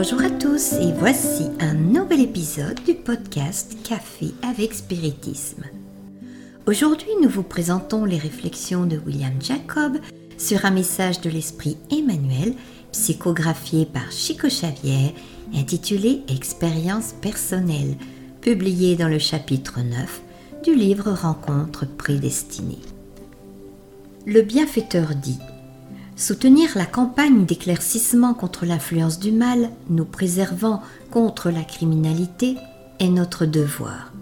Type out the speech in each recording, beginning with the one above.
Bonjour à tous et voici un nouvel épisode du podcast Café avec Spiritisme. Aujourd'hui, nous vous présentons les réflexions de William Jacob sur un message de l'esprit Emmanuel, psychographié par Chico Xavier, intitulé Expérience personnelle, publié dans le chapitre 9 du livre Rencontre prédestinée. Le bienfaiteur dit Soutenir la campagne d'éclaircissement contre l'influence du mal, nous préservant contre la criminalité, est notre devoir.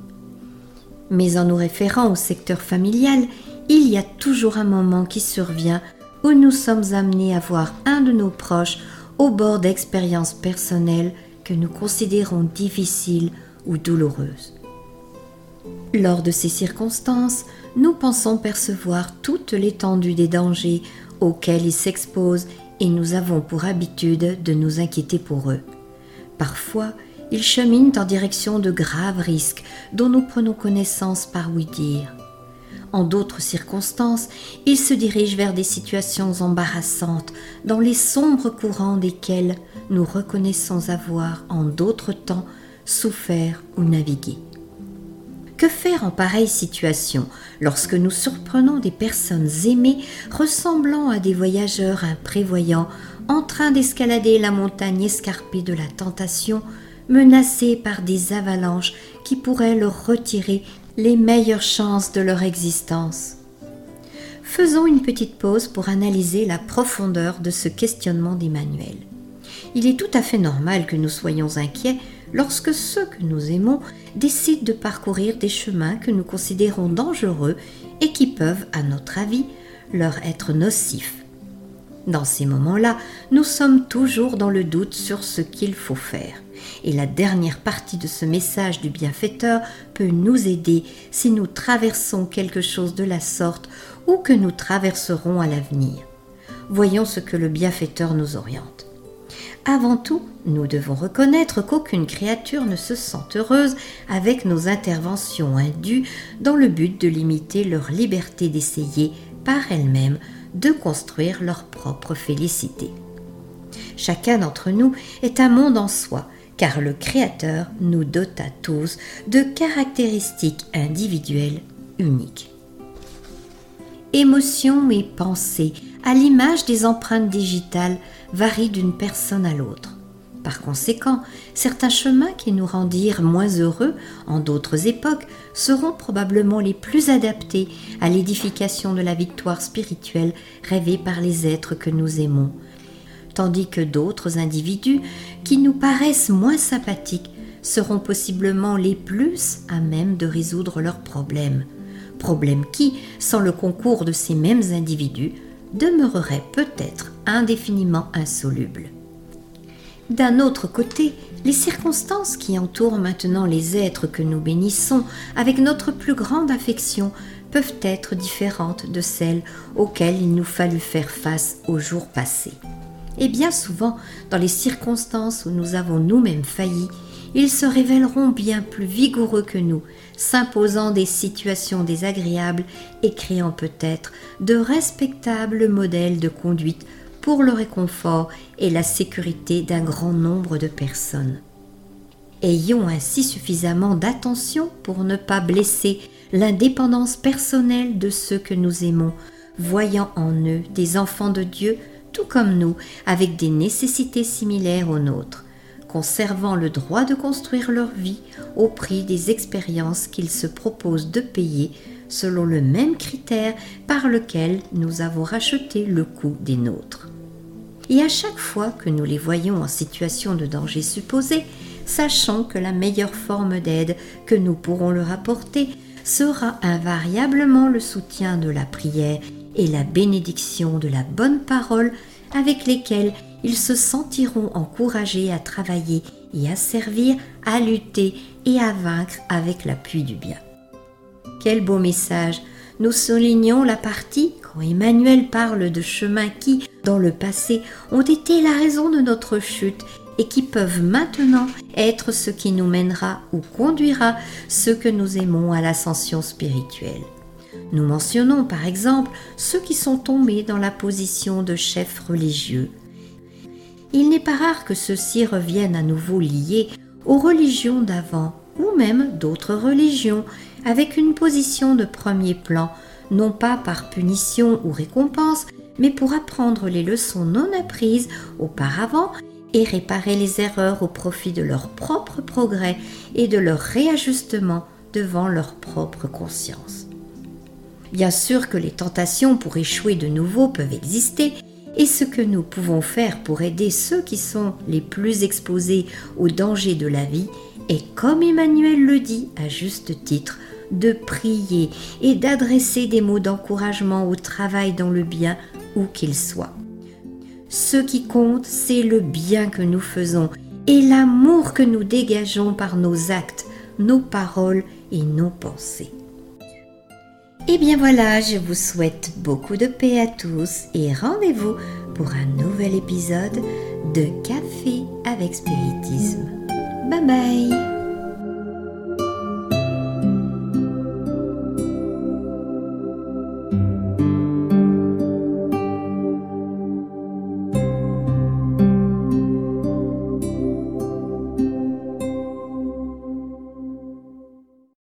Mais en nous référant au secteur familial, il y a toujours un moment qui survient où nous sommes amenés à voir un de nos proches au bord d'expériences personnelles que nous considérons difficiles ou douloureuses. Lors de ces circonstances, nous pensons percevoir toute l'étendue des dangers auxquels ils s'exposent et nous avons pour habitude de nous inquiéter pour eux. Parfois, ils cheminent en direction de graves risques dont nous prenons connaissance par oui-dire. En d'autres circonstances, ils se dirigent vers des situations embarrassantes dans les sombres courants desquels nous reconnaissons avoir en d'autres temps souffert ou navigué. Que faire en pareille situation lorsque nous surprenons des personnes aimées ressemblant à des voyageurs imprévoyants en train d'escalader la montagne escarpée de la tentation, menacés par des avalanches qui pourraient leur retirer les meilleures chances de leur existence Faisons une petite pause pour analyser la profondeur de ce questionnement d'Emmanuel. Il est tout à fait normal que nous soyons inquiets lorsque ceux que nous aimons décident de parcourir des chemins que nous considérons dangereux et qui peuvent, à notre avis, leur être nocifs. Dans ces moments-là, nous sommes toujours dans le doute sur ce qu'il faut faire. Et la dernière partie de ce message du bienfaiteur peut nous aider si nous traversons quelque chose de la sorte ou que nous traverserons à l'avenir. Voyons ce que le bienfaiteur nous oriente. Avant tout, nous devons reconnaître qu'aucune créature ne se sent heureuse avec nos interventions indues dans le but de limiter leur liberté d'essayer par elles-mêmes de construire leur propre félicité. Chacun d'entre nous est un monde en soi, car le Créateur nous dote à tous de caractéristiques individuelles uniques. Émotions et pensées, à l'image des empreintes digitales, varient d'une personne à l'autre. Par conséquent, certains chemins qui nous rendirent moins heureux en d'autres époques seront probablement les plus adaptés à l'édification de la victoire spirituelle rêvée par les êtres que nous aimons, tandis que d'autres individus qui nous paraissent moins sympathiques seront possiblement les plus à même de résoudre leurs problèmes, problèmes qui, sans le concours de ces mêmes individus, demeureraient peut-être indéfiniment insolubles. D'un autre côté, les circonstances qui entourent maintenant les êtres que nous bénissons avec notre plus grande affection peuvent être différentes de celles auxquelles il nous fallut faire face au jours passés. Et bien souvent, dans les circonstances où nous avons nous-mêmes failli, ils se révéleront bien plus vigoureux que nous, s'imposant des situations désagréables et créant peut-être de respectables modèles de conduite pour le réconfort et la sécurité d'un grand nombre de personnes. Ayons ainsi suffisamment d'attention pour ne pas blesser l'indépendance personnelle de ceux que nous aimons, voyant en eux des enfants de Dieu, tout comme nous, avec des nécessités similaires aux nôtres, conservant le droit de construire leur vie au prix des expériences qu'ils se proposent de payer selon le même critère par lequel nous avons racheté le coût des nôtres. Et à chaque fois que nous les voyons en situation de danger supposé, sachant que la meilleure forme d'aide que nous pourrons leur apporter sera invariablement le soutien de la prière et la bénédiction de la bonne parole avec lesquelles ils se sentiront encouragés à travailler et à servir, à lutter et à vaincre avec l'appui du bien. Quel beau message Nous soulignons la partie quand Emmanuel parle de chemins qui, dans le passé ont été la raison de notre chute et qui peuvent maintenant être ce qui nous mènera ou conduira ceux que nous aimons à l'ascension spirituelle. Nous mentionnons par exemple ceux qui sont tombés dans la position de chefs religieux. Il n'est pas rare que ceux-ci reviennent à nouveau liés aux religions d'avant ou même d'autres religions, avec une position de premier plan, non pas par punition ou récompense, mais pour apprendre les leçons non apprises auparavant et réparer les erreurs au profit de leur propre progrès et de leur réajustement devant leur propre conscience. Bien sûr que les tentations pour échouer de nouveau peuvent exister, et ce que nous pouvons faire pour aider ceux qui sont les plus exposés aux dangers de la vie est, comme Emmanuel le dit à juste titre, de prier et d'adresser des mots d'encouragement au travail dans le bien où qu'il soit. Ce qui compte, c'est le bien que nous faisons et l'amour que nous dégageons par nos actes, nos paroles et nos pensées. Et bien voilà, je vous souhaite beaucoup de paix à tous et rendez-vous pour un nouvel épisode de Café avec Spiritisme. Bye bye